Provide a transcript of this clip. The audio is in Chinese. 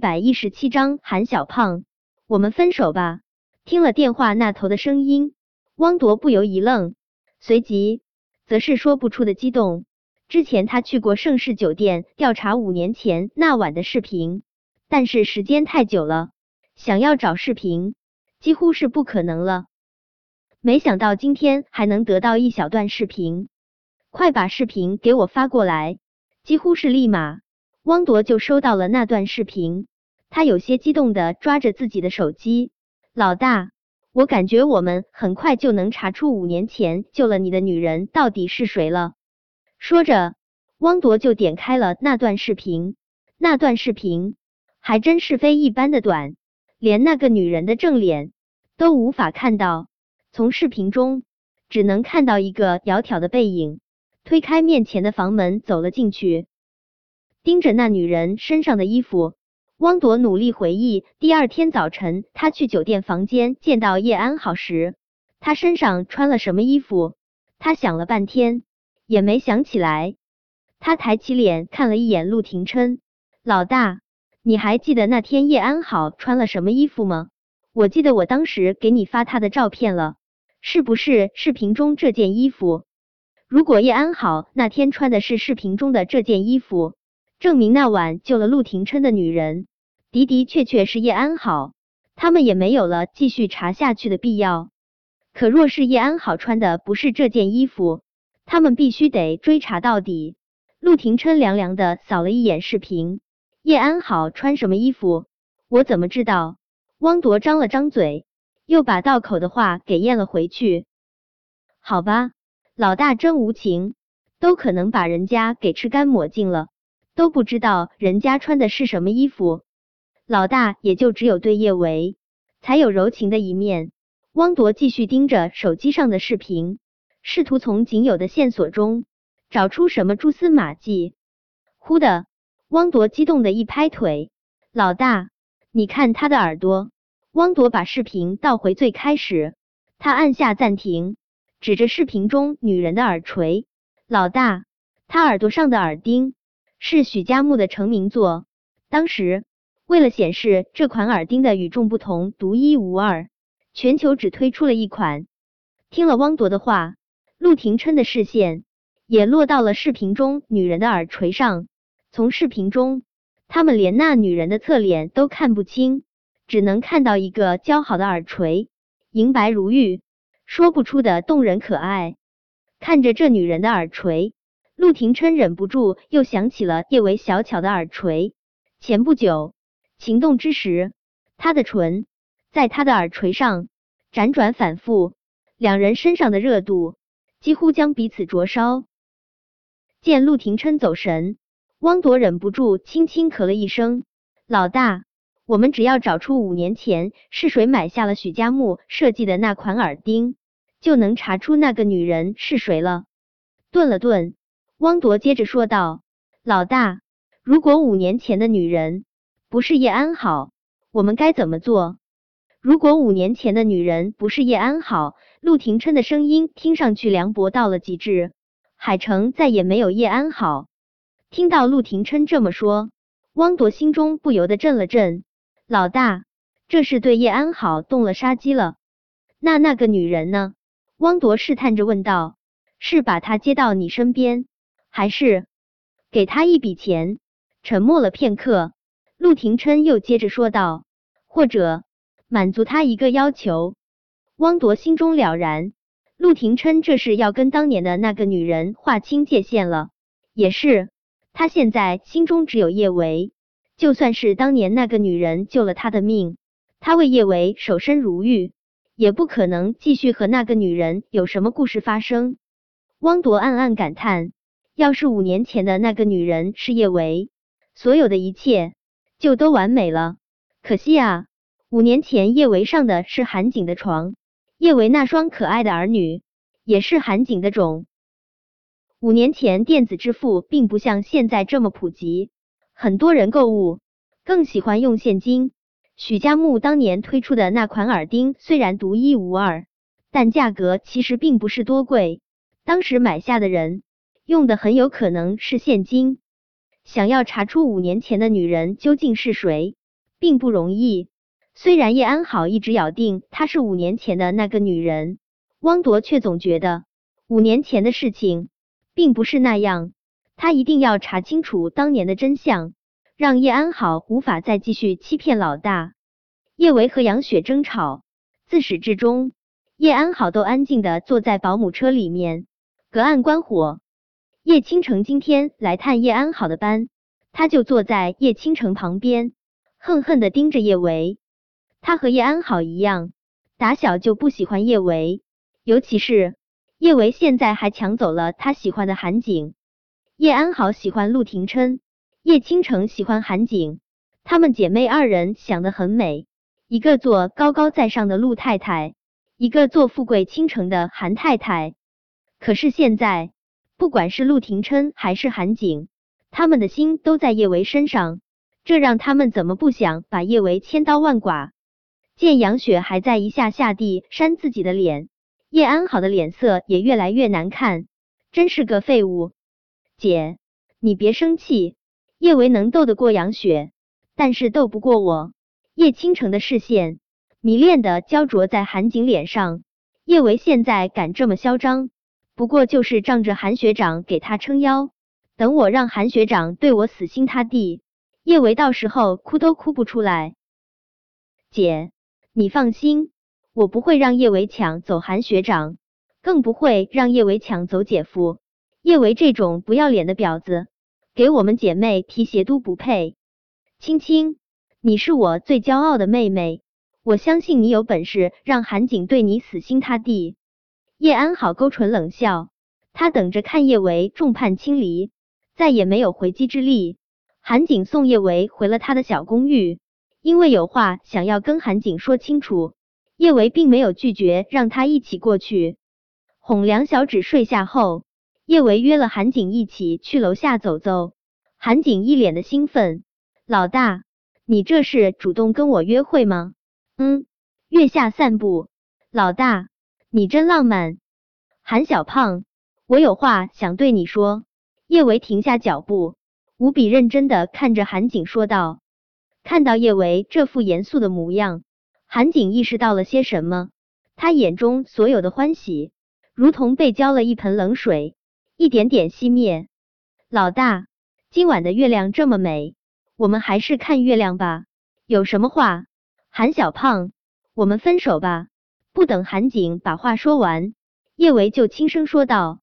百一十七章韩小胖，我们分手吧。听了电话那头的声音，汪铎不由一愣，随即则是说不出的激动。之前他去过盛世酒店调查五年前那晚的视频，但是时间太久了，想要找视频几乎是不可能了。没想到今天还能得到一小段视频，快把视频给我发过来！几乎是立马，汪铎就收到了那段视频，他有些激动的抓着自己的手机。老大，我感觉我们很快就能查出五年前救了你的女人到底是谁了。说着，汪铎就点开了那段视频。那段视频还真是非一般的短，连那个女人的正脸都无法看到。从视频中只能看到一个窈窕的背影，推开面前的房门走了进去，盯着那女人身上的衣服。汪铎努力回忆，第二天早晨他去酒店房间见到叶安好时，他身上穿了什么衣服？他想了半天也没想起来。他抬起脸看了一眼陆廷琛，老大，你还记得那天叶安好穿了什么衣服吗？我记得我当时给你发他的照片了，是不是视频中这件衣服？如果叶安好那天穿的是视频中的这件衣服，证明那晚救了陆廷琛的女人。的的确确是叶安好，他们也没有了继续查下去的必要。可若是叶安好穿的不是这件衣服，他们必须得追查到底。陆廷琛凉凉的扫了一眼视频，叶安好穿什么衣服，我怎么知道？汪铎张了张嘴，又把道口的话给咽了回去。好吧，老大真无情，都可能把人家给吃干抹净了，都不知道人家穿的是什么衣服。老大也就只有对叶维才有柔情的一面。汪铎继续盯着手机上的视频，试图从仅有的线索中找出什么蛛丝马迹。忽的，汪铎激动的一拍腿：“老大，你看他的耳朵！”汪铎把视频倒回最开始，他按下暂停，指着视频中女人的耳垂：“老大，他耳朵上的耳钉是许家木的成名作，当时。”为了显示这款耳钉的与众不同、独一无二，全球只推出了一款。听了汪铎的话，陆廷琛的视线也落到了视频中女人的耳垂上。从视频中，他们连那女人的侧脸都看不清，只能看到一个姣好的耳垂，银白如玉，说不出的动人可爱。看着这女人的耳垂，陆廷琛忍不住又想起了叶维小巧的耳垂。前不久。情动之时，他的唇在他的耳垂上辗转反复，两人身上的热度几乎将彼此灼烧。见陆廷琛走神，汪铎忍不住轻轻咳了一声：“老大，我们只要找出五年前是谁买下了许家木设计的那款耳钉，就能查出那个女人是谁了。”顿了顿，汪铎接着说道：“老大，如果五年前的女人……”不是叶安好，我们该怎么做？如果五年前的女人不是叶安好，陆廷琛的声音听上去凉薄到了极致。海城再也没有叶安好。听到陆廷琛这么说，汪铎心中不由得震了震。老大，这是对叶安好动了杀机了。那那个女人呢？汪铎试探着问道。是把她接到你身边，还是给她一笔钱？沉默了片刻。陆廷琛又接着说道：“或者满足他一个要求。”汪铎心中了然，陆廷琛这是要跟当年的那个女人划清界限了。也是，他现在心中只有叶维，就算是当年那个女人救了他的命，他为叶维守身如玉，也不可能继续和那个女人有什么故事发生。汪铎暗暗感叹：要是五年前的那个女人是叶维，所有的一切。就都完美了，可惜啊，五年前叶维上的是韩景的床，叶维那双可爱的儿女也是韩景的种。五年前电子支付并不像现在这么普及，很多人购物更喜欢用现金。许家木当年推出的那款耳钉虽然独一无二，但价格其实并不是多贵，当时买下的人用的很有可能是现金。想要查出五年前的女人究竟是谁，并不容易。虽然叶安好一直咬定她是五年前的那个女人，汪铎却总觉得五年前的事情并不是那样。他一定要查清楚当年的真相，让叶安好无法再继续欺骗老大。叶维和杨雪争吵，自始至终，叶安好都安静的坐在保姆车里面，隔岸观火。叶倾城今天来探叶安好的班，他就坐在叶倾城旁边，恨恨的盯着叶维。他和叶安好一样，打小就不喜欢叶维，尤其是叶维现在还抢走了他喜欢的韩景。叶安好喜欢陆廷琛，叶倾城喜欢韩景，她们姐妹二人想得很美，一个做高高在上的陆太太，一个做富贵倾城的韩太太。可是现在，不管是陆廷琛还是韩景，他们的心都在叶维身上，这让他们怎么不想把叶维千刀万剐？见杨雪还在一下下地扇自己的脸，叶安好的脸色也越来越难看，真是个废物。姐，你别生气。叶维能斗得过杨雪，但是斗不过我。叶倾城的视线迷恋的焦灼在韩景脸上。叶维现在敢这么嚣张，不过就是仗着韩学长给他撑腰。等我让韩学长对我死心塌地，叶维到时候哭都哭不出来。姐，你放心，我不会让叶维抢走韩学长，更不会让叶维抢走姐夫。叶维这种不要脸的婊子，给我们姐妹提鞋都不配。青青，你是我最骄傲的妹妹，我相信你有本事让韩景对你死心塌地。叶安好勾唇冷笑，他等着看叶维众叛亲离，再也没有回击之力。韩景送叶维回了他的小公寓，因为有话想要跟韩景说清楚，叶维并没有拒绝让他一起过去。哄梁小芷睡下后。叶维约了韩景一起去楼下走走，韩景一脸的兴奋。老大，你这是主动跟我约会吗？嗯，月下散步。老大，你真浪漫。韩小胖，我有话想对你说。叶维停下脚步，无比认真的看着韩景说道。看到叶维这副严肃的模样，韩景意识到了些什么，他眼中所有的欢喜，如同被浇了一盆冷水。一点点熄灭。老大，今晚的月亮这么美，我们还是看月亮吧。有什么话？韩小胖，我们分手吧。不等韩景把话说完，叶维就轻声说道。